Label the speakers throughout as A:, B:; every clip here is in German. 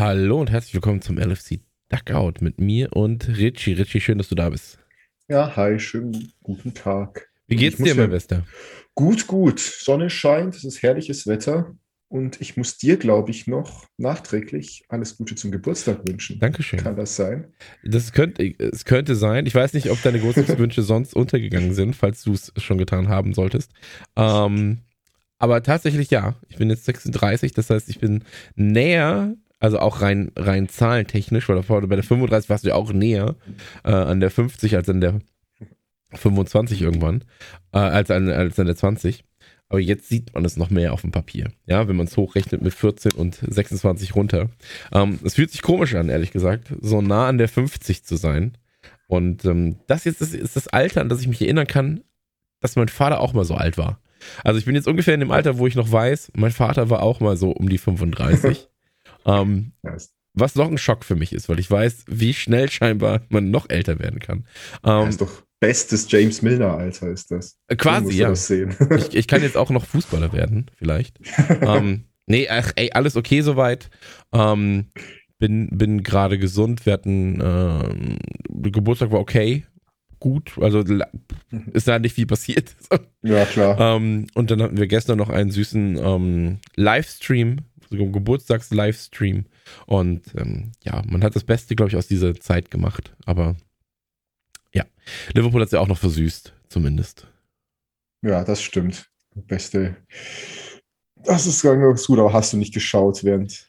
A: Hallo und herzlich willkommen zum LFC Duckout mit mir und Richie. Richie, schön, dass du da bist.
B: Ja, hi, schönen guten Tag.
A: Wie geht's dir, mein Bester?
B: Gut, gut. Sonne scheint, es ist herrliches Wetter. Und ich muss dir, glaube ich, noch nachträglich alles Gute zum Geburtstag wünschen.
A: Dankeschön.
B: Kann das sein?
A: Das könnte, es könnte sein. Ich weiß nicht, ob deine Geburtstagswünsche sonst untergegangen sind, falls du es schon getan haben solltest. Ähm, aber tatsächlich ja. Ich bin jetzt 36, das heißt, ich bin näher, also auch rein, rein zahlentechnisch, weil davor bei der 35 warst du ja auch näher äh, an der 50 als an der 25 irgendwann, äh, als, an, als an der 20. Aber jetzt sieht man es noch mehr auf dem Papier. Ja, wenn man es hochrechnet mit 14 und 26 runter. Ähm, es fühlt sich komisch an, ehrlich gesagt, so nah an der 50 zu sein. Und ähm, das jetzt ist, ist das Alter, an das ich mich erinnern kann, dass mein Vater auch mal so alt war. Also ich bin jetzt ungefähr in dem Alter, wo ich noch weiß, mein Vater war auch mal so um die 35. ähm, was noch ein Schock für mich ist, weil ich weiß, wie schnell scheinbar man noch älter werden kann.
B: Ähm, das ist doch bestes James Milner Alter ist das.
A: Äh, quasi, ja. ich, ich, kann jetzt auch noch Fußballer werden, vielleicht. ähm, nee, ach, ey, alles okay soweit. Ähm, bin bin gerade gesund. Wir hatten äh, Geburtstag war okay, gut. Also ist da nicht viel passiert.
B: ja klar.
A: Ähm, und dann hatten wir gestern noch einen süßen ähm, Livestream, Geburtstags-Livestream. Und ähm, ja, man hat das Beste, glaube ich, aus dieser Zeit gemacht. Aber ja, Liverpool hat es ja auch noch versüßt, zumindest.
B: Ja, das stimmt. Beste. Das ist ganz gut, aber hast du nicht geschaut während.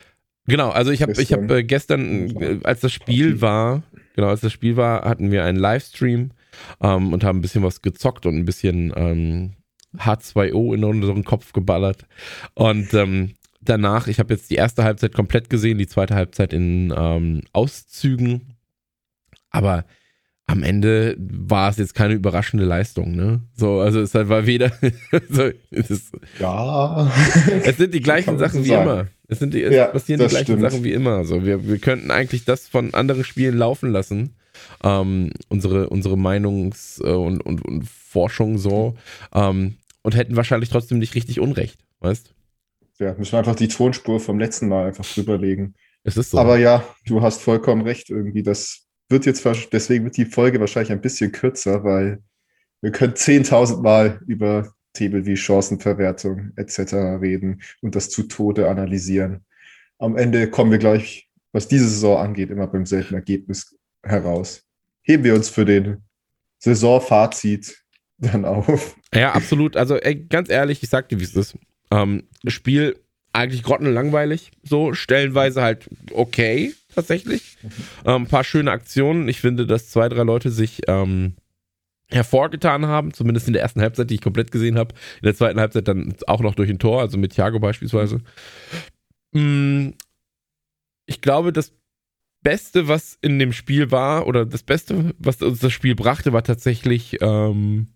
A: Genau, also ich habe ich hab, äh, gestern, äh, als das Spiel war, genau, als das Spiel war, hatten wir einen Livestream ähm, und haben ein bisschen was gezockt und ein bisschen ähm, H2O in unseren Kopf geballert. Und ähm, danach, ich habe jetzt die erste Halbzeit komplett gesehen, die zweite Halbzeit in ähm, Auszügen. Aber am Ende war es jetzt keine überraschende Leistung, ne? So, also es war weder. so, es
B: ja.
A: Es sind die gleichen Sachen wie sagen. immer. Es sind die, es ja, passieren die gleichen stimmt. Sachen wie immer. So, wir, wir könnten eigentlich das von anderen Spielen laufen lassen. Ähm, unsere, unsere Meinungs- äh, und, und, und Forschung so. Ähm, und hätten wahrscheinlich trotzdem nicht richtig Unrecht, weißt
B: Ja, müssen wir einfach die Tonspur vom letzten Mal einfach drüberlegen.
A: Es ist so.
B: Aber ja, du hast vollkommen recht, irgendwie, das wird jetzt, deswegen wird die Folge wahrscheinlich ein bisschen kürzer, weil wir können 10.000 Mal über Themen wie Chancenverwertung etc. reden und das zu Tode analysieren. Am Ende kommen wir gleich, was diese Saison angeht, immer beim selben Ergebnis heraus. Heben wir uns für den Saisonfazit dann auf.
A: Ja, absolut. Also ey, ganz ehrlich, ich sag dir, wie es ist. Ähm, Spiel eigentlich grottenlangweilig, so stellenweise halt okay, tatsächlich. Mhm. Ähm, ein paar schöne Aktionen. Ich finde, dass zwei, drei Leute sich ähm, hervorgetan haben, zumindest in der ersten Halbzeit, die ich komplett gesehen habe. In der zweiten Halbzeit dann auch noch durch ein Tor, also mit Thiago beispielsweise. Mhm. Ich glaube, das Beste, was in dem Spiel war, oder das Beste, was uns das Spiel brachte, war tatsächlich ähm,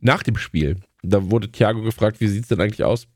A: nach dem Spiel. Da wurde Thiago gefragt, wie sieht es denn eigentlich aus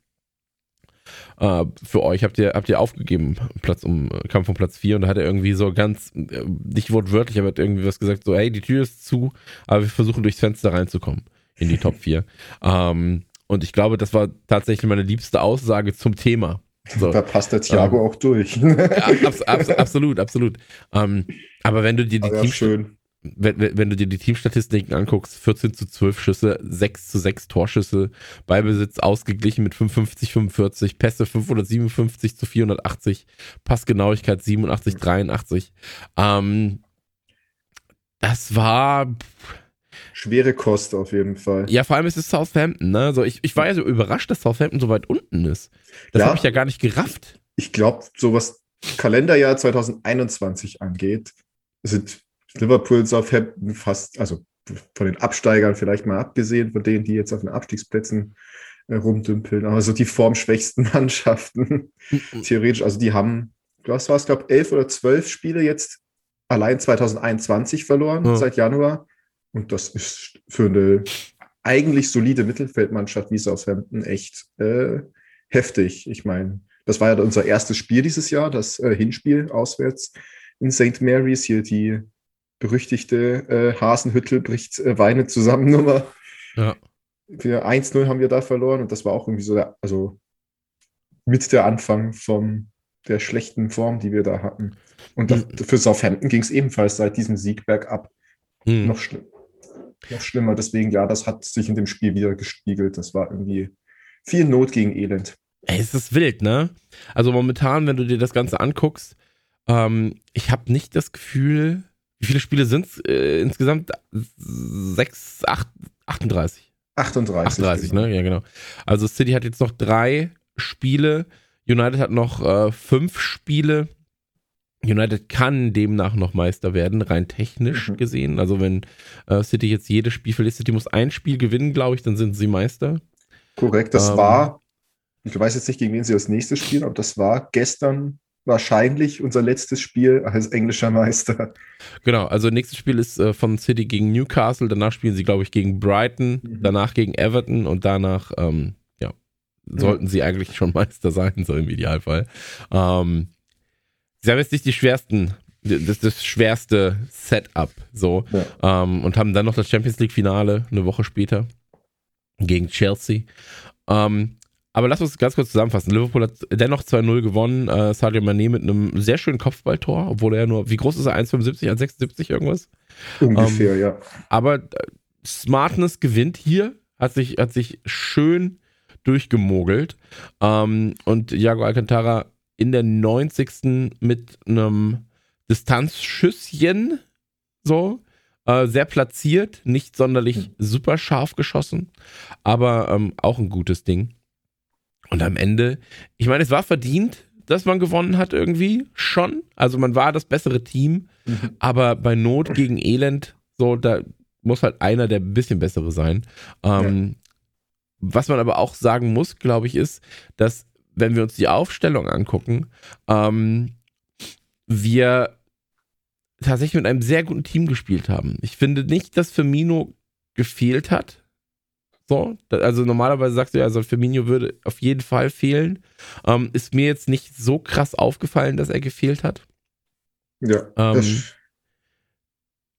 A: äh, für euch habt ihr, habt ihr aufgegeben, Platz um, Kampf um Platz 4 und da hat er irgendwie so ganz, äh, nicht wortwörtlich, aber hat irgendwie was gesagt, so, hey, die Tür ist zu, aber wir versuchen durchs Fenster reinzukommen in die Top 4. ähm, und ich glaube, das war tatsächlich meine liebste Aussage zum Thema.
B: So. Da passt der Thiago ähm, auch durch.
A: abs abs absolut, absolut. Ähm, aber wenn du dir die Teams wenn, wenn, du dir die Teamstatistiken anguckst, 14 zu 12 Schüsse, 6 zu 6 Torschüsse, Beibesitz ausgeglichen mit 55, 45, Pässe 557 zu 480, Passgenauigkeit 87, 83. Ähm, das war
B: schwere Kost auf jeden Fall.
A: Ja, vor allem ist es Southampton, ne? Also ich, ich war ja so überrascht, dass Southampton so weit unten ist. Das ja, habe ich ja gar nicht gerafft.
B: Ich glaube, so was Kalenderjahr 2021 angeht, sind Liverpool, Southampton fast, also von den Absteigern vielleicht mal abgesehen, von denen, die jetzt auf den Abstiegsplätzen äh, rumdümpeln, aber so die formschwächsten Mannschaften, mhm. theoretisch, also die haben, was war es, glaube elf oder zwölf Spiele jetzt allein 2021 verloren, ja. seit Januar. Und das ist für eine eigentlich solide Mittelfeldmannschaft wie Southampton echt äh, heftig. Ich meine, das war ja unser erstes Spiel dieses Jahr, das äh, Hinspiel auswärts in St. Mary's, hier die berüchtigte äh, Hasenhüttel bricht äh, Weine zusammen Nummer. Ja. Für 1-0 haben wir da verloren und das war auch irgendwie so, der, also mit der Anfang vom der schlechten Form, die wir da hatten. Und mhm. für Southampton ging es ebenfalls seit diesem Sieg bergab. Mhm. Noch, schlimm, noch schlimmer. Deswegen, ja, das hat sich in dem Spiel wieder gespiegelt. Das war irgendwie viel Not gegen Elend.
A: Ey, es ist wild, ne? Also momentan, wenn du dir das Ganze anguckst, ähm, ich habe nicht das Gefühl, wie viele Spiele sind es äh, insgesamt? Sechs, acht, 38.
B: 38.
A: 38, genau. ne? Ja, genau. Also City hat jetzt noch drei Spiele. United hat noch äh, fünf Spiele. United kann demnach noch Meister werden, rein technisch mhm. gesehen. Also wenn äh, City jetzt jedes Spiel verliert, City muss ein Spiel gewinnen, glaube ich, dann sind sie Meister.
B: Korrekt, das ähm, war, ich weiß jetzt nicht, gegen wen sie als nächstes spielen, aber das war gestern wahrscheinlich unser letztes Spiel als englischer Meister.
A: Genau, also nächstes Spiel ist äh, von City gegen Newcastle, danach spielen sie, glaube ich, gegen Brighton, mhm. danach gegen Everton und danach, ähm, ja, sollten mhm. sie eigentlich schon Meister sein, so im Idealfall. Ähm, sie haben jetzt nicht die schwersten, das, das schwerste Setup, so, ja. ähm, und haben dann noch das Champions League-Finale eine Woche später gegen Chelsea. Ähm, aber lass uns ganz kurz zusammenfassen. Liverpool hat dennoch 2-0 gewonnen. Äh, Sadio Mané mit einem sehr schönen Kopfballtor, obwohl er nur, wie groß ist er? 1,75, 1,76 irgendwas?
B: Ungefähr, ähm, ja.
A: Aber äh, Smartness gewinnt hier, hat sich, hat sich schön durchgemogelt. Ähm, und Jago Alcantara in der 90. mit einem Distanzschüsschen, so, äh, sehr platziert, nicht sonderlich hm. super scharf geschossen, aber ähm, auch ein gutes Ding. Und am Ende, ich meine, es war verdient, dass man gewonnen hat irgendwie schon. Also man war das bessere Team, mhm. aber bei Not gegen Elend, so, da muss halt einer der ein bisschen bessere sein. Ähm, ja. Was man aber auch sagen muss, glaube ich, ist, dass wenn wir uns die Aufstellung angucken, ähm, wir tatsächlich mit einem sehr guten Team gespielt haben. Ich finde nicht, dass Firmino gefehlt hat. So, also normalerweise sagst du ja, also Firmino würde auf jeden Fall fehlen. Ähm, ist mir jetzt nicht so krass aufgefallen, dass er gefehlt hat.
B: Ja.
A: Ähm,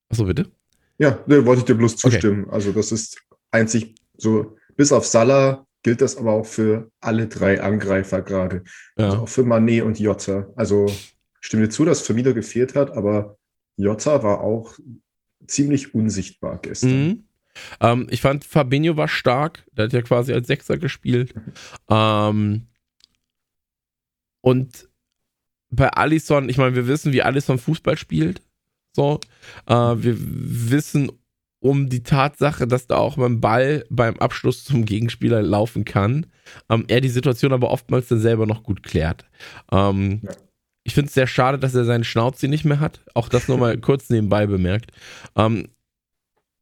A: achso, bitte?
B: Ja, ne, wollte ich dir bloß zustimmen. Okay. Also, das ist einzig so, bis auf Salah gilt das aber auch für alle drei Angreifer gerade. Ja. Also auch für Manet und Jota. Also, stimme dir zu, dass Firmino gefehlt hat, aber Jota war auch ziemlich unsichtbar gestern. Mhm.
A: Ähm, ich fand, Fabinho war stark. Der hat ja quasi als Sechser gespielt. Ähm, und bei Allison, ich meine, wir wissen, wie Allison Fußball spielt. So. Äh, wir wissen um die Tatsache, dass da auch beim Ball beim Abschluss zum Gegenspieler laufen kann. Ähm, er die Situation aber oftmals dann selber noch gut klärt. Ähm. Ich finde es sehr schade, dass er seinen Schnauze nicht mehr hat. Auch das nur mal kurz nebenbei bemerkt. Ähm,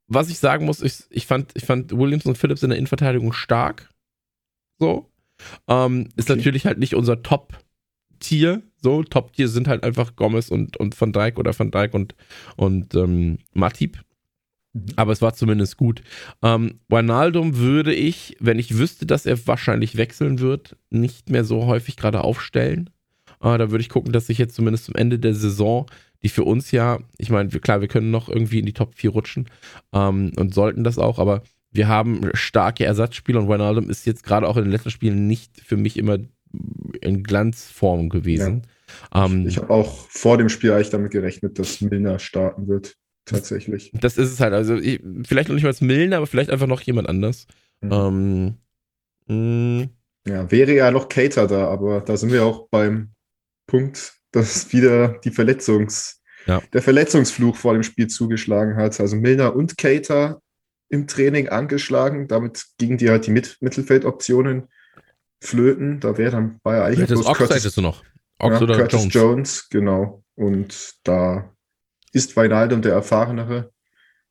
A: was ich sagen muss, ich, ich, fand, ich fand Williams und Phillips in der Innenverteidigung stark. So. Ähm, ist okay. natürlich halt nicht unser Top-Tier. So, Top-Tier sind halt einfach Gomez und, und Van Dijk oder Van Dijk und, und ähm, Matip. Mhm. Aber es war zumindest gut. Ähm, Wijnaldum würde ich, wenn ich wüsste, dass er wahrscheinlich wechseln wird, nicht mehr so häufig gerade aufstellen. Äh, da würde ich gucken, dass ich jetzt zumindest zum Ende der Saison die für uns ja, ich meine, klar, wir können noch irgendwie in die Top 4 rutschen ähm, und sollten das auch, aber wir haben starke Ersatzspieler und Wijnaldum ist jetzt gerade auch in den letzten Spielen nicht für mich immer in Glanzform gewesen.
B: Ja. Ähm, ich habe auch vor dem Spiel eigentlich damit gerechnet, dass Milner starten wird. Tatsächlich.
A: Das ist es halt. Also ich, vielleicht noch nicht mal als Milner, aber vielleicht einfach noch jemand anders. Mhm.
B: Ähm, ja, wäre ja noch Cater da, aber da sind wir auch beim Punkt, dass wieder die Verletzungs, ja. der Verletzungsfluch vor dem Spiel zugeschlagen hat. Also Milner und Cater im Training angeschlagen. Damit gingen die halt die Mit Mittelfeldoptionen flöten. Da wäre dann ja eigentlich
A: das Ox Curtis, du noch.
B: Ox ja, oder Curtis Jones. Jones, genau. Und da ist Weinaldum der erfahrenere.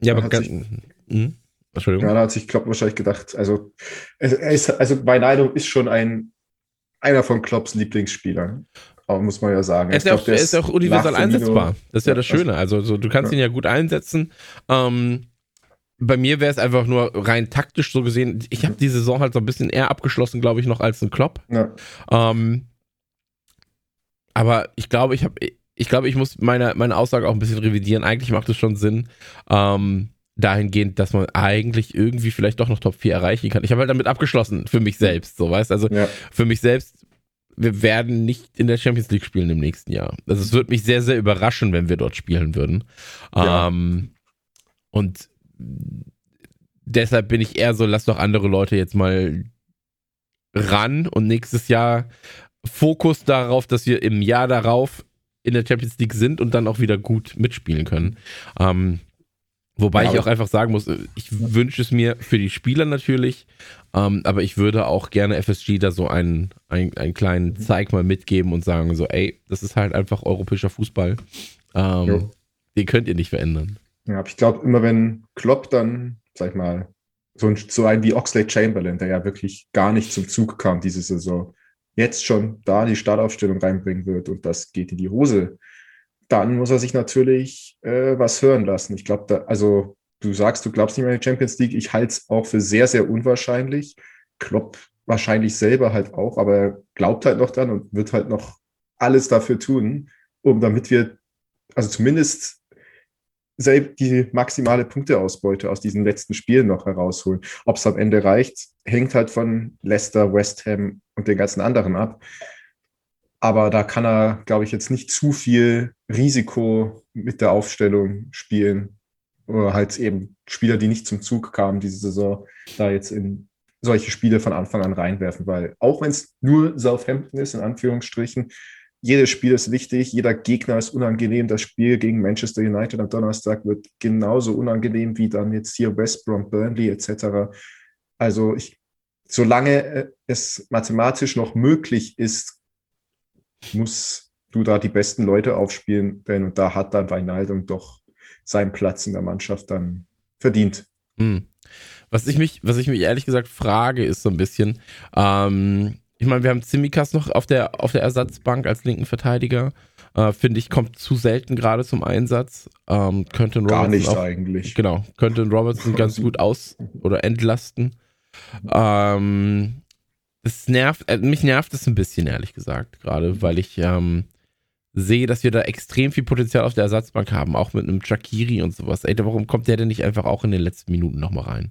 A: Ja, aber ganz, sich,
B: mh, Entschuldigung. Ja, da hat sich Klopp wahrscheinlich gedacht, also ist, also Weinaldum ist schon ein einer von Klopps Lieblingsspielern muss man ja sagen.
A: Er ist, glaub, auch, ist auch universal einsetzbar. Das ist ja, ja das Schöne. Also so, du kannst ja. ihn ja gut einsetzen. Ähm, bei mir wäre es einfach nur rein taktisch so gesehen. Ich habe die Saison halt so ein bisschen eher abgeschlossen, glaube ich, noch als ein Klopp. Ja. Ähm, aber ich glaube, ich habe, ich glaube, ich muss meine, meine Aussage auch ein bisschen revidieren. Eigentlich macht es schon Sinn, ähm, dahingehend, dass man eigentlich irgendwie vielleicht doch noch Top 4 erreichen kann. Ich habe halt damit abgeschlossen für mich selbst, so weißt Also ja. für mich selbst wir werden nicht in der Champions League spielen im nächsten Jahr. Also es würde mich sehr, sehr überraschen, wenn wir dort spielen würden. Ja. Ähm, und deshalb bin ich eher so, lass doch andere Leute jetzt mal ran und nächstes Jahr Fokus darauf, dass wir im Jahr darauf in der Champions League sind und dann auch wieder gut mitspielen können. Ähm, wobei ja, ich auch einfach sagen muss, ich wünsche es mir für die Spieler natürlich, ähm, aber ich würde auch gerne FSG da so einen, einen, einen kleinen mhm. Zeig mal mitgeben und sagen so, ey, das ist halt einfach europäischer Fußball. Ähm, den könnt ihr nicht verändern.
B: Ja, aber ich glaube, immer wenn Klopp dann, sag ich mal, so ein, so ein wie Oxlade Chamberlain, der ja wirklich gar nicht zum Zug kam diese Saison, jetzt schon da die Startaufstellung reinbringen wird und das geht in die Hose, dann muss er sich natürlich äh, was hören lassen. Ich glaube, also du sagst, du glaubst nicht mehr an die Champions League. Ich halte es auch für sehr, sehr unwahrscheinlich. Klopp wahrscheinlich selber halt auch, aber er glaubt halt noch dran und wird halt noch alles dafür tun, um damit wir, also zumindest selbst die maximale Punkteausbeute aus diesen letzten Spielen noch herausholen. Ob es am Ende reicht, hängt halt von Leicester, West Ham und den ganzen anderen ab. Aber da kann er, glaube ich, jetzt nicht zu viel Risiko mit der Aufstellung spielen. Oder halt eben Spieler, die nicht zum Zug kamen diese Saison, da jetzt in solche Spiele von Anfang an reinwerfen, weil auch wenn es nur Southampton ist, in Anführungsstrichen, jedes Spiel ist wichtig, jeder Gegner ist unangenehm. Das Spiel gegen Manchester United am Donnerstag wird genauso unangenehm wie dann jetzt hier West Brom, Burnley etc. Also ich, solange äh, es mathematisch noch möglich ist, muss du da die besten Leute aufspielen, denn und da hat dann Weinaldum doch seinen Platz in der Mannschaft dann verdient. Hm.
A: Was ich mich, was ich mich ehrlich gesagt frage, ist so ein bisschen, ähm, ich meine, wir haben Zimikas noch auf der, auf der Ersatzbank als linken Verteidiger. Äh, Finde ich, kommt zu selten gerade zum Einsatz. Ähm, könnte
B: Gar Robertson nicht auch, eigentlich.
A: Genau, könnte Robertson ganz gut aus- oder entlasten. Ähm, es nervt, äh, mich nervt es ein bisschen, ehrlich gesagt, gerade, weil ich ähm, sehe, dass wir da extrem viel Potenzial auf der Ersatzbank haben, auch mit einem Chakiri und sowas. Ey, warum kommt der denn nicht einfach auch in den letzten Minuten nochmal rein?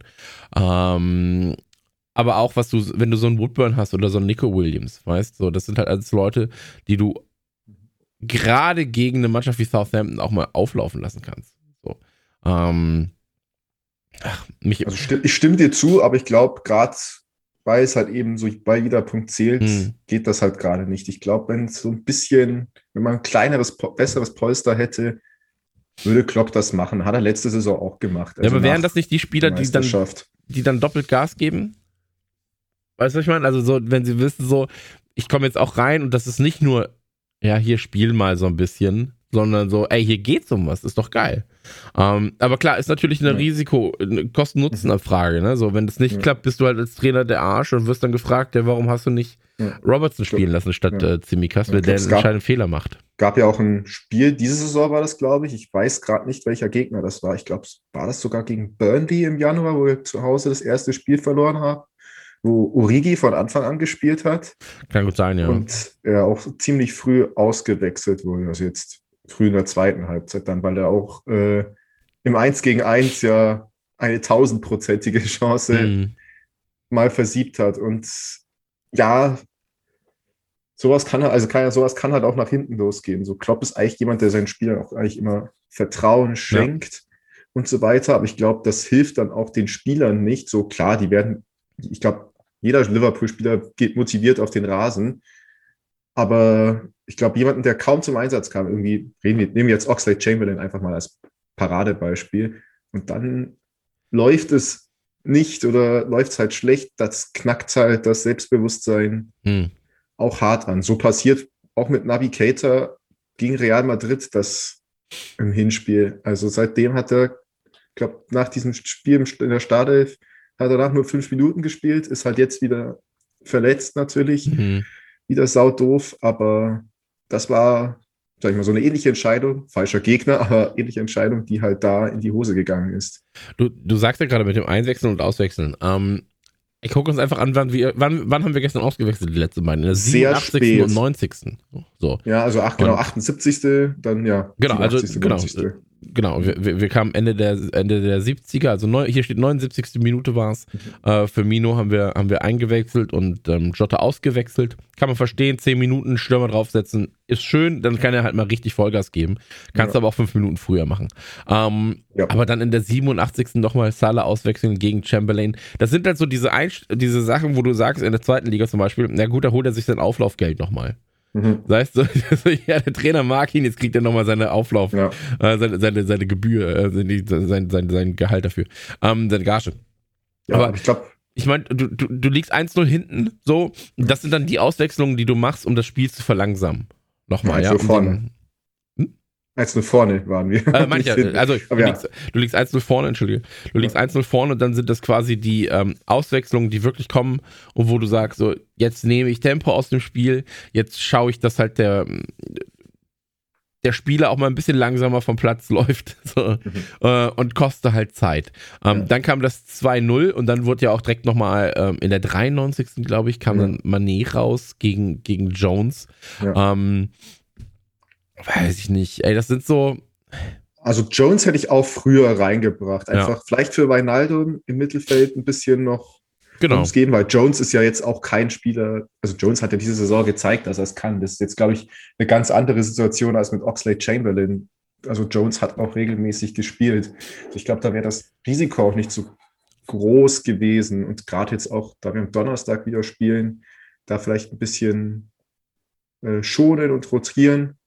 A: Ähm, aber auch was du, wenn du so einen Woodburn hast oder so einen Nico Williams, weißt du, so, das sind halt alles Leute, die du gerade gegen eine Mannschaft wie Southampton auch mal auflaufen lassen kannst. So. Ähm,
B: ach, mich also stimm, ich stimme dir zu, aber ich glaube, gerade weil es halt eben so bei jeder Punkt zählt, hm. geht das halt gerade nicht. Ich glaube, wenn es so ein bisschen, wenn man ein kleineres, besseres Polster hätte, würde Klopp das machen. Hat er letzte Saison auch gemacht.
A: Also ja, aber wären das nicht die Spieler, die dann, die dann doppelt Gas geben? Weißt du, was ich meine? Also so, wenn sie wissen, so, ich komme jetzt auch rein und das ist nicht nur, ja, hier spiel mal so ein bisschen, sondern so, ey, hier geht's um was, ist doch geil. Ähm, aber klar, ist natürlich eine ja. Risiko, eine Kosten-Nutzen-Abfrage, ne? So, wenn das nicht ja. klappt, bist du halt als Trainer der Arsch und wirst dann gefragt, ja, warum hast du nicht ja. Robertson spielen lassen statt ja. äh, Zimikas, weil der einen entscheidenden Fehler macht.
B: Gab ja auch ein Spiel, diese Saison war das, glaube ich. Ich weiß gerade nicht, welcher Gegner das war. Ich glaube, war das sogar gegen Burnley im Januar, wo wir zu Hause das erste Spiel verloren haben wo Origi von Anfang an gespielt hat.
A: Kann gut sein, ja.
B: Und er auch ziemlich früh ausgewechselt wurde, also jetzt früh in der zweiten Halbzeit dann, weil er auch äh, im 1 gegen 1 ja eine tausendprozentige Chance mhm. mal versiebt hat. Und ja, sowas kann also kann sowas kann halt auch nach hinten losgehen. So Klopp ist eigentlich jemand, der seinen Spielern auch eigentlich immer Vertrauen schenkt ja. und so weiter. Aber ich glaube, das hilft dann auch den Spielern nicht. So klar, die werden, ich glaube, jeder Liverpool-Spieler geht motiviert auf den Rasen. Aber ich glaube, jemanden, der kaum zum Einsatz kam, irgendwie, reden wir, nehmen wir jetzt Oxlade Chamberlain einfach mal als Paradebeispiel. Und dann läuft es nicht oder läuft es halt schlecht, das knackt halt das Selbstbewusstsein hm. auch hart an. So passiert auch mit Navigator gegen Real Madrid das im Hinspiel. Also seitdem hat er, ich glaube, nach diesem Spiel in der Startelf hat danach nur fünf Minuten gespielt, ist halt jetzt wieder verletzt natürlich. Mhm. Wieder saudoof, aber das war, sag ich mal, so eine ähnliche Entscheidung, falscher Gegner, aber ähnliche Entscheidung, die halt da in die Hose gegangen ist.
A: Du, du sagst ja gerade mit dem Einwechseln und Auswechseln. Ähm, ich gucke uns einfach an, wann, wir, wann, wann haben wir gestern ausgewechselt, die letzte beiden? In der
B: Sehr 87. Spät.
A: und 90.
B: So. Ja, also ach, genau, und, 78. dann ja.
A: Genau, also genau. Genau, wir, wir kamen Ende der, Ende der 70er, also neu, hier steht 79. Minute war es. Mhm. Äh, für Mino haben wir, haben wir eingewechselt und ähm, Jota ausgewechselt. Kann man verstehen, 10 Minuten Stürmer draufsetzen, ist schön, dann kann er halt mal richtig Vollgas geben. Kannst ja. aber auch 5 Minuten früher machen. Ähm, ja. Aber dann in der 87. nochmal Salah auswechseln gegen Chamberlain. Das sind halt so diese, Einst diese Sachen, wo du sagst, in der zweiten Liga zum Beispiel, na gut, da holt er sich sein Auflaufgeld nochmal. Mhm. Weißt du, ja, der Trainer mag ihn, jetzt kriegt er nochmal seine Auflauf, ja. äh, seine, seine, seine Gebühr, äh, sein, sein, sein Gehalt dafür, ähm, seine Gage. Ja, aber ich glaube, ich meine, du, du, du liegst 1-0 hinten, so, das sind dann die Auswechslungen, die du machst, um das Spiel zu verlangsamen. Nochmal, ja.
B: um. 1-0 vorne waren wir.
A: Äh, manche, also du, ja. liegst, du liegst 1-0 vorne, entschuldige. Du liegst ja. 1-0 vorne und dann sind das quasi die ähm, Auswechslungen, die wirklich kommen und wo du sagst, so, jetzt nehme ich Tempo aus dem Spiel, jetzt schaue ich, dass halt der, der Spieler auch mal ein bisschen langsamer vom Platz läuft so, mhm. äh, und koste halt Zeit. Ähm, ja. Dann kam das 2-0 und dann wurde ja auch direkt nochmal ähm, in der 93. glaube ich, kam dann Manet raus gegen, gegen Jones. Ähm, Weiß ich nicht. Ey, das sind so.
B: Also Jones hätte ich auch früher reingebracht. Einfach ja. vielleicht für Weinaldo im Mittelfeld ein bisschen noch genau. gehen, weil Jones ist ja jetzt auch kein Spieler. Also Jones hat ja diese Saison gezeigt, dass er es kann. Das ist jetzt, glaube ich, eine ganz andere Situation als mit Oxlade Chamberlain. Also Jones hat auch regelmäßig gespielt. Also ich glaube, da wäre das Risiko auch nicht so groß gewesen. Und gerade jetzt auch, da wir am Donnerstag wieder spielen, da vielleicht ein bisschen äh, schonen und rotieren.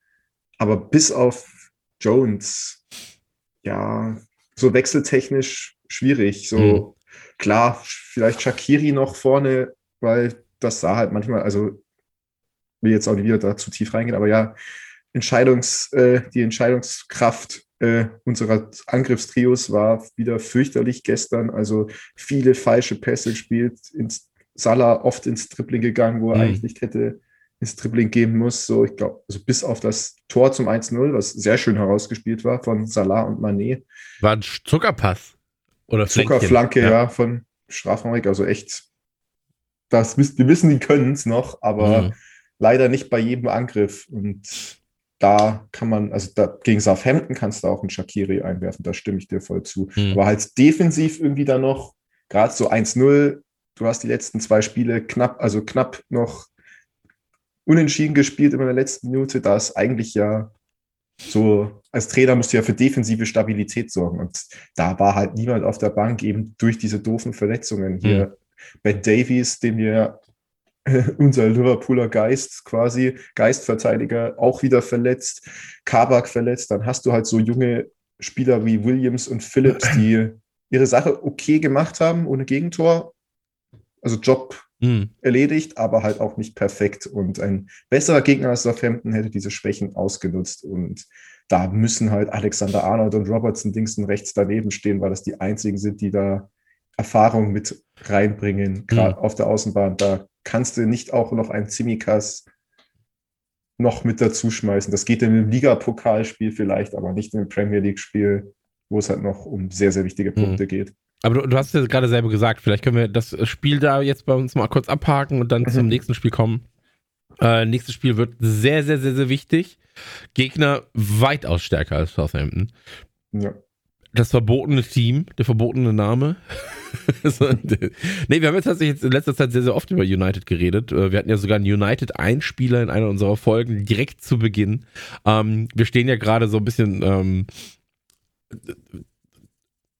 B: Aber bis auf Jones, ja, so wechseltechnisch schwierig. So mhm. klar, vielleicht Shakiri noch vorne, weil das sah halt manchmal, also will jetzt auch nicht wieder da zu tief reingehen, aber ja, Entscheidungs, äh, die Entscheidungskraft äh, unserer Angriffstrios war wieder fürchterlich gestern. Also viele falsche Pässe gespielt, ins Salah oft ins Tripling gegangen, wo er mhm. eigentlich nicht hätte ins Dribbling geben muss. So, ich glaube, also bis auf das Tor zum 1-0, was sehr schön herausgespielt war von Salah und Manet.
A: War ein Zuckerpass
B: oder Zuckerflanke, ja. ja, von Strafraum. Also echt, das, wir wissen, die können es noch, aber mhm. leider nicht bei jedem Angriff. Und da kann man, also da, gegen Southampton kannst du auch einen Shakiri einwerfen, da stimme ich dir voll zu. Mhm. Aber halt defensiv irgendwie da noch, gerade so 1-0, du hast die letzten zwei Spiele knapp, also knapp noch unentschieden gespielt in der letzten Minute. Da ist eigentlich ja so, als Trainer musst du ja für defensive Stabilität sorgen. Und da war halt niemand auf der Bank, eben durch diese doofen Verletzungen. Hier mhm. Ben Davies, den wir unser Liverpooler Geist quasi, Geistverteidiger, auch wieder verletzt, Kabak verletzt. Dann hast du halt so junge Spieler wie Williams und Phillips, die ihre Sache okay gemacht haben, ohne Gegentor. Also Job mhm. erledigt, aber halt auch nicht perfekt. Und ein besserer Gegner als Southampton hätte diese Schwächen ausgenutzt. Und da müssen halt Alexander Arnold und Robertson Dingsten rechts daneben stehen, weil das die einzigen sind, die da Erfahrung mit reinbringen, gerade mhm. auf der Außenbahn. Da kannst du nicht auch noch ein Zimikas noch mit dazu schmeißen. Das geht in einem Ligapokalspiel vielleicht, aber nicht in einem Premier League-Spiel, wo es halt noch um sehr, sehr wichtige mhm. Punkte mhm. geht.
A: Aber du, du hast ja gerade selber gesagt, vielleicht können wir das Spiel da jetzt bei uns mal kurz abhaken und dann mhm. zum nächsten Spiel kommen. Äh, nächstes Spiel wird sehr, sehr, sehr, sehr wichtig. Gegner weitaus stärker als Southampton. Ja. Das verbotene Team, der verbotene Name. nee, wir haben jetzt tatsächlich in letzter Zeit sehr, sehr oft über United geredet. Äh, wir hatten ja sogar einen United-Einspieler in einer unserer Folgen direkt zu Beginn. Ähm, wir stehen ja gerade so ein bisschen ähm,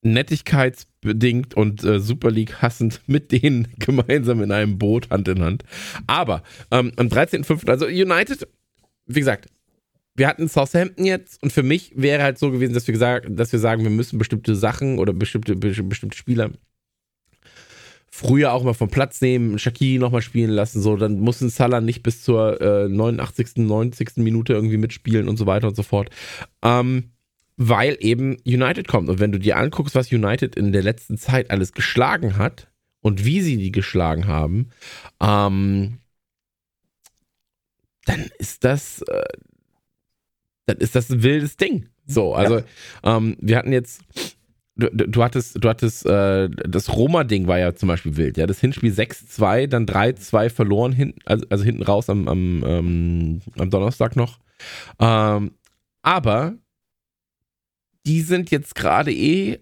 A: nettigkeitsbedingt und äh, Super League hassend mit denen gemeinsam in einem Boot Hand in Hand. Aber ähm, am 13.05., also United, wie gesagt, wir hatten Southampton jetzt und für mich wäre halt so gewesen, dass wir gesagt, dass wir sagen, wir müssen bestimmte Sachen oder bestimmte, bestimmte Spieler früher auch mal vom Platz nehmen, Shakiri nochmal spielen lassen, so, dann muss ein Salah nicht bis zur äh, 89., 90. Minute irgendwie mitspielen und so weiter und so fort. Ähm, weil eben United kommt. Und wenn du dir anguckst, was United in der letzten Zeit alles geschlagen hat und wie sie die geschlagen haben, ähm, dann ist das, äh, dann ist das ein wildes Ding. So, also ja. ähm, wir hatten jetzt, du, du hattest, du hattest, äh, das Roma-Ding war ja zum Beispiel wild, ja. Das Hinspiel 6-2, dann 3-2 verloren, hinten, also, also hinten raus am, am, ähm, am Donnerstag noch. Ähm, aber die sind jetzt gerade eh.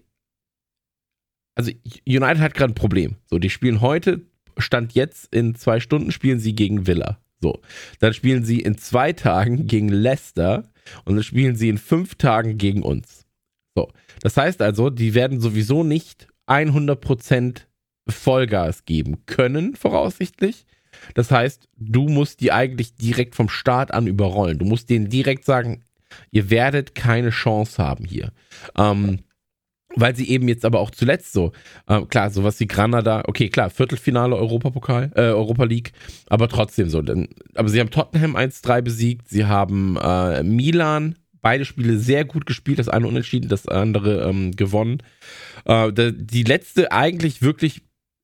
A: Also United hat gerade ein Problem. So, die spielen heute, Stand jetzt, in zwei Stunden spielen sie gegen Villa. So, dann spielen sie in zwei Tagen gegen Leicester und dann spielen sie in fünf Tagen gegen uns. So, das heißt also, die werden sowieso nicht 100% Vollgas geben können, voraussichtlich. Das heißt, du musst die eigentlich direkt vom Start an überrollen. Du musst denen direkt sagen, ihr werdet keine Chance haben hier. Ähm, weil sie eben jetzt aber auch zuletzt so, äh, klar, sowas wie Granada, okay, klar, Viertelfinale Europapokal, äh, Europa League, aber trotzdem so. Denn, aber sie haben Tottenham 1-3 besiegt, sie haben äh, Milan, beide Spiele sehr gut gespielt, das eine unentschieden, das andere ähm, gewonnen. Äh, die, letzte eigentlich wirklich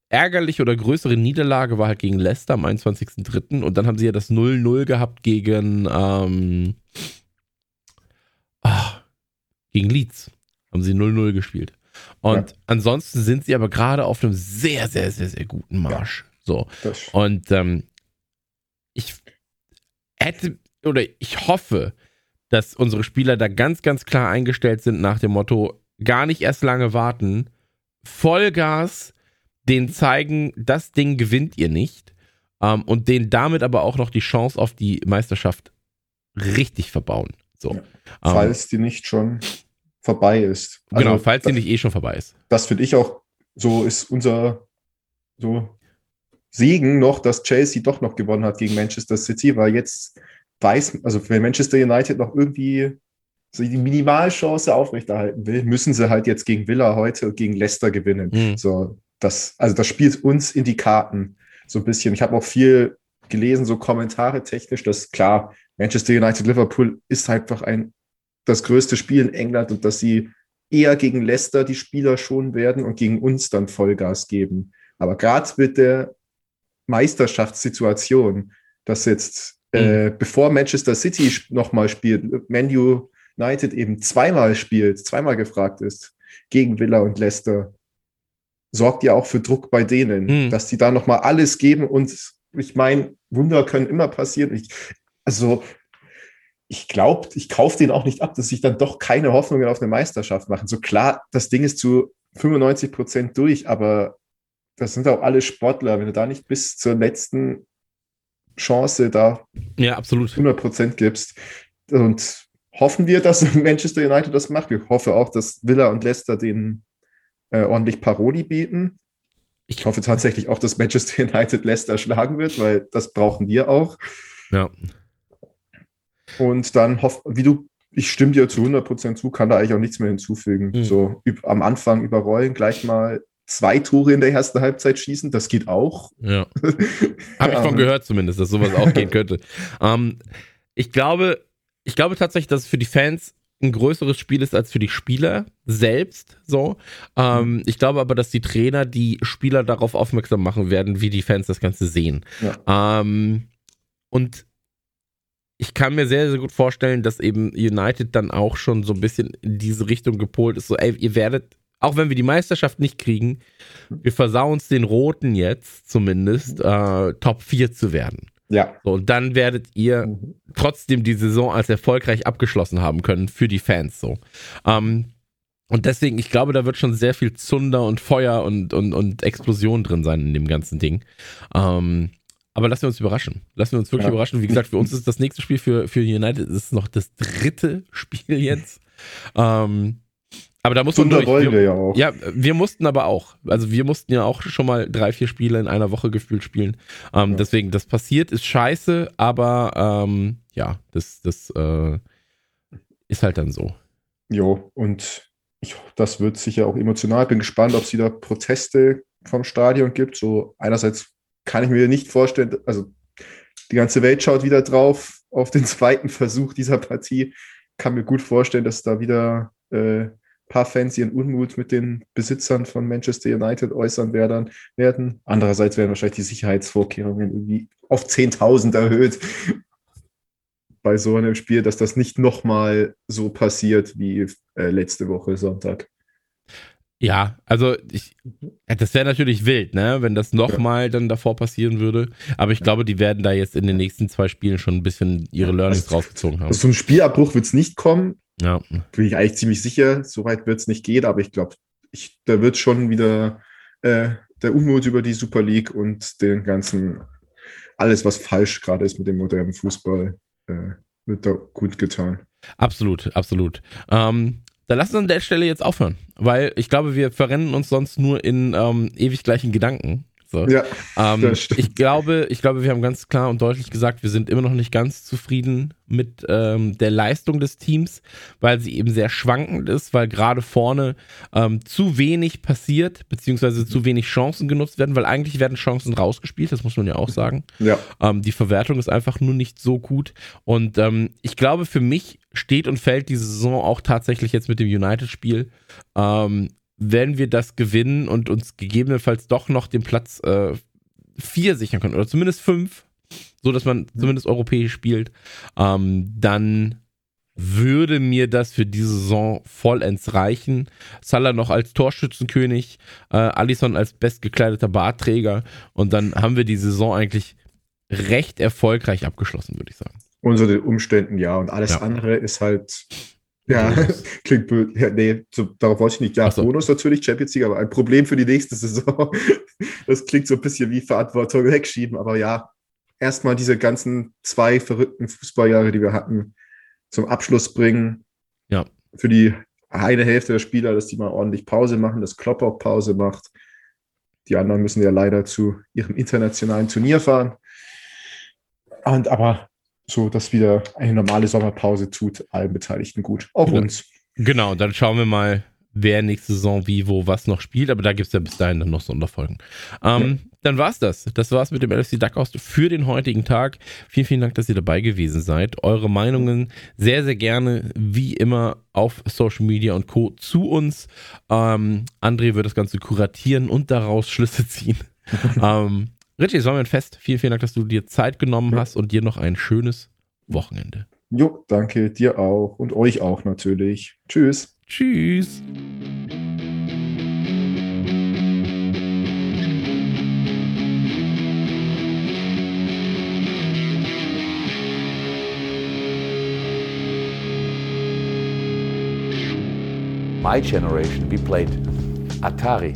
A: ärgerliche oder größere Niederlage war halt gegen Leicester am 21.03. Und dann haben sie ja das 0-0 gehabt gegen, ähm, gegen Leeds. Haben sie 0-0 gespielt. Und ja. ansonsten sind sie aber gerade auf einem sehr, sehr, sehr, sehr guten Marsch. Ja, so. Und ähm, ich hätte oder ich hoffe, dass unsere Spieler da ganz, ganz klar eingestellt sind nach dem Motto, gar nicht erst lange warten, Vollgas den zeigen, das Ding gewinnt ihr nicht ähm, und denen damit aber auch noch die Chance auf die Meisterschaft richtig verbauen. So. Ja.
B: Falls ähm, die nicht schon vorbei ist.
A: Also genau, falls das, die nicht eh schon vorbei ist.
B: Das finde ich auch, so ist unser so Segen noch, dass Chelsea doch noch gewonnen hat gegen Manchester City, weil jetzt weiß, also wenn Manchester United noch irgendwie so die Minimalchance aufrechterhalten will, müssen sie halt jetzt gegen Villa heute gegen Leicester gewinnen. Mhm. So, das, also das spielt uns in die Karten so ein bisschen. Ich habe auch viel gelesen, so Kommentare technisch, dass klar, Manchester United Liverpool ist einfach ein, das größte Spiel in England und dass sie eher gegen Leicester die Spieler schon werden und gegen uns dann Vollgas geben. Aber gerade mit der Meisterschaftssituation, dass jetzt, äh, mhm. bevor Manchester City nochmal spielt, Manu United eben zweimal spielt, zweimal gefragt ist gegen Villa und Leicester, sorgt ja auch für Druck bei denen, mhm. dass die da nochmal alles geben und ich meine, Wunder können immer passieren. Ich, also ich glaube, ich kaufe den auch nicht ab, dass sich dann doch keine Hoffnungen auf eine Meisterschaft machen. So klar, das Ding ist zu 95 Prozent durch, aber das sind auch alle Sportler. Wenn du da nicht bis zur letzten Chance da
A: ja, absolut.
B: 100 Prozent gibst und hoffen wir, dass Manchester United das macht. Ich hoffe auch, dass Villa und Leicester den äh, ordentlich Paroli bieten. Ich hoffe tatsächlich auch, dass Manchester United Leicester schlagen wird, weil das brauchen wir auch.
A: Ja.
B: Und dann hoffe, wie du, ich stimme dir zu 100% zu, kann da eigentlich auch nichts mehr hinzufügen. Mhm. So am Anfang überrollen, gleich mal zwei Tore in der ersten Halbzeit schießen, das geht auch.
A: Ja. Habe ich von gehört zumindest, dass sowas auch gehen könnte. Ähm, ich glaube, ich glaube tatsächlich, dass es für die Fans ein größeres Spiel ist als für die Spieler selbst. So, ähm, mhm. ich glaube aber, dass die Trainer die Spieler darauf aufmerksam machen werden, wie die Fans das Ganze sehen. Ja. Ähm, und ich kann mir sehr, sehr gut vorstellen, dass eben United dann auch schon so ein bisschen in diese Richtung gepolt ist. So, ey, ihr werdet, auch wenn wir die Meisterschaft nicht kriegen, wir versauen uns den Roten jetzt zumindest, äh, Top 4 zu werden.
B: Ja.
A: So, und dann werdet ihr mhm. trotzdem die Saison als erfolgreich abgeschlossen haben können für die Fans so. Ähm, und deswegen, ich glaube, da wird schon sehr viel Zunder und Feuer und, und, und Explosion drin sein in dem ganzen Ding. Ähm, aber lassen wir uns überraschen. Lassen wir uns wirklich ja. überraschen. Wie gesagt, für uns ist das nächste Spiel für, für United ist noch das dritte Spiel jetzt. Ähm, aber da muss man durch.
B: Wir, wir ja auch.
A: Ja, wir mussten aber auch. Also wir mussten ja auch schon mal drei, vier Spiele in einer Woche gefühlt spielen. Ähm, ja. Deswegen, das passiert, ist scheiße, aber ähm, ja, das, das äh, ist halt dann so.
B: Jo, und ich, das wird sicher auch emotional. Bin gespannt, ob es wieder Proteste vom Stadion gibt. So einerseits kann ich mir nicht vorstellen, also die ganze Welt schaut wieder drauf auf den zweiten Versuch dieser Partie. Kann mir gut vorstellen, dass da wieder äh, paar Fans ihren Unmut mit den Besitzern von Manchester United äußern werden. Andererseits werden wahrscheinlich die Sicherheitsvorkehrungen irgendwie auf 10.000 erhöht bei so einem Spiel, dass das nicht nochmal so passiert wie äh, letzte Woche Sonntag.
A: Ja, also ich, das wäre natürlich wild, ne, wenn das nochmal dann davor passieren würde. Aber ich glaube, die werden da jetzt in den nächsten zwei Spielen schon ein bisschen ihre Learnings also, rausgezogen haben.
B: So ein Spielabbruch wird es nicht kommen,
A: Ja.
B: Bin ich eigentlich ziemlich sicher, soweit wird es nicht gehen, aber ich glaube, da wird schon wieder äh, der Unmut über die Super League und den ganzen, alles, was falsch gerade ist mit dem modernen Fußball, äh, wird da gut getan.
A: Absolut, absolut. Ähm, dann lassen wir an der Stelle jetzt aufhören, weil ich glaube, wir verrennen uns sonst nur in ähm, ewig gleichen Gedanken. So.
B: Ja,
A: Ähm,
B: das stimmt.
A: ich glaube, ich glaube, wir haben ganz klar und deutlich gesagt, wir sind immer noch nicht ganz zufrieden mit ähm, der Leistung des Teams, weil sie eben sehr schwankend ist, weil gerade vorne ähm, zu wenig passiert, beziehungsweise zu wenig Chancen genutzt werden, weil eigentlich werden Chancen rausgespielt, das muss man ja auch sagen.
B: Ja,
A: Ähm, die Verwertung ist einfach nur nicht so gut. Und ähm, ich glaube, für mich steht und fällt die Saison auch tatsächlich jetzt mit dem United-Spiel. Ähm, wenn wir das gewinnen und uns gegebenenfalls doch noch den Platz 4 sichern können, oder zumindest 5, so dass man zumindest europäisch spielt, ähm, dann würde mir das für diese Saison vollends reichen. Salah noch als Torschützenkönig, äh, Alisson als bestgekleideter Bartträger und dann haben wir die Saison eigentlich recht erfolgreich abgeschlossen, würde ich sagen.
B: Unter den Umständen ja. Und alles
A: Ja.
B: andere ist halt, ja, klingt blöd. Ja, nee, so, darauf wollte ich nicht. Ja,
A: so.
B: Bonus natürlich, Champions League, aber ein Problem für die nächste Saison. Das klingt so ein bisschen wie Verantwortung wegschieben, aber ja, erstmal diese ganzen zwei verrückten Fußballjahre, die wir hatten, zum Abschluss bringen.
A: Ja.
B: Für die eine Hälfte der Spieler, dass die mal ordentlich Pause machen, dass Klopp auch Pause macht. Die anderen müssen ja leider zu ihrem internationalen Turnier fahren. Und aber so, dass wieder eine normale Sommerpause tut allen Beteiligten gut. Auch
A: Ja.
B: uns.
A: Genau, dann schauen wir mal, wer nächste Saison wie, wo, was noch spielt. Aber da gibt es ja bis dahin dann noch Sonderfolgen. Ähm, Dann war's das. Das war's mit dem LFC Duckhaus für den heutigen Tag. Vielen, vielen Dank, dass ihr dabei gewesen seid. Eure Meinungen sehr, sehr gerne, wie immer, auf Social Media und Co. zu uns. Ähm, André wird das Ganze kuratieren und daraus Schlüsse ziehen. ähm, Richie, es war mir ein Fest. Vielen, vielen Dank, dass du dir Zeit genommen hast und dir noch ein schönes Wochenende.
B: Jo, danke dir auch und euch auch natürlich. Tschüss.
A: Tschüss.
C: My generation, we played Atari.